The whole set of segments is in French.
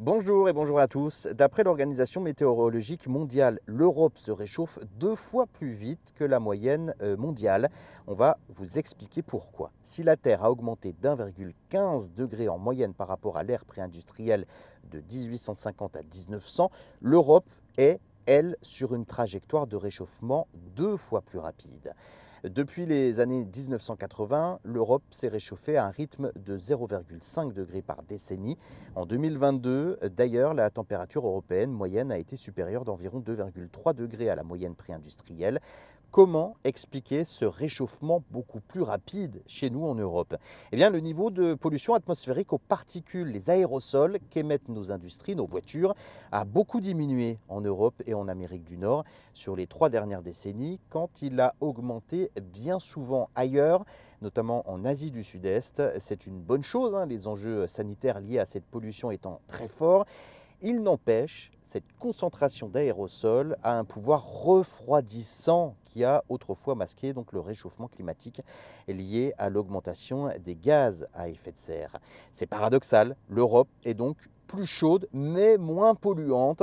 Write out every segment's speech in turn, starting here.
Bonjour et bonjour à tous. D'après l'Organisation météorologique mondiale, l'Europe se réchauffe deux fois plus vite que la moyenne euh, mondiale. On va vous expliquer pourquoi. Si la Terre a augmenté d'1,15 degré en moyenne par rapport à l'ère pré-industrielle de 1850 à 1900, l'Europe est, elle, sur une trajectoire de réchauffement deux fois plus rapide. Depuis les années 1980, l'Europe s'est réchauffée à un rythme de 0,5 degrés par décennie. En 2022, d'ailleurs, la température européenne moyenne a été supérieure d'environ 2,3 degrés à la moyenne préindustrielle. Comment expliquer ce réchauffement beaucoup plus rapide chez nous en Europe? Eh bien, le niveau de pollution atmosphérique aux particules, les aérosols qu'émettent nos industries, nos voitures, a beaucoup diminué en Europe et en Amérique du Nord sur les trois dernières décennies, quand il a augmenté bien souvent ailleurs, notamment en Asie du Sud-Est. C'est une bonne chose, hein, les enjeux sanitaires liés à cette pollution étant très forts. Il n'empêche, cette concentration d'aérosols a un pouvoir refroidissant qui a autrefois masqué donc le réchauffement climatique lié à l'augmentation des gaz à effet de serre. C'est paradoxal, l'Europe est donc plus chaude mais moins polluante.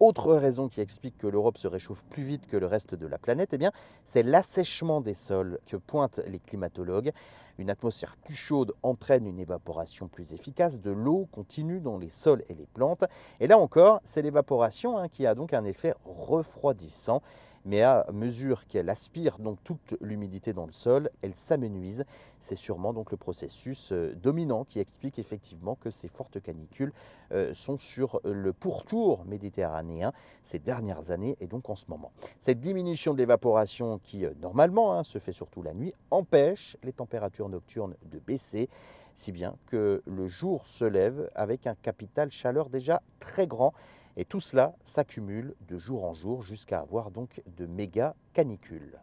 Autre raison qui explique que l'Europe se réchauffe plus vite que le reste de la planète, eh c'est l'assèchement des sols que pointent les climatologues. Une atmosphère plus chaude entraîne une évaporation plus efficace de l'eau continue dans les sols et les plantes. Et là encore, c'est l'évaporation hein, qui a donc un effet refroidissant mais à mesure qu'elle aspire donc toute l'humidité dans le sol, elle s'amenuise. C'est sûrement donc le processus euh, dominant qui explique effectivement que ces fortes canicules euh, sont sur le pourtour méditerranéen ces dernières années et donc en ce moment. Cette diminution de l'évaporation qui euh, normalement hein, se fait surtout la nuit empêche les températures nocturnes de baisser si bien que le jour se lève avec un capital chaleur déjà très grand et tout cela s'accumule de jour en jour jusqu'à avoir donc de méga canicules.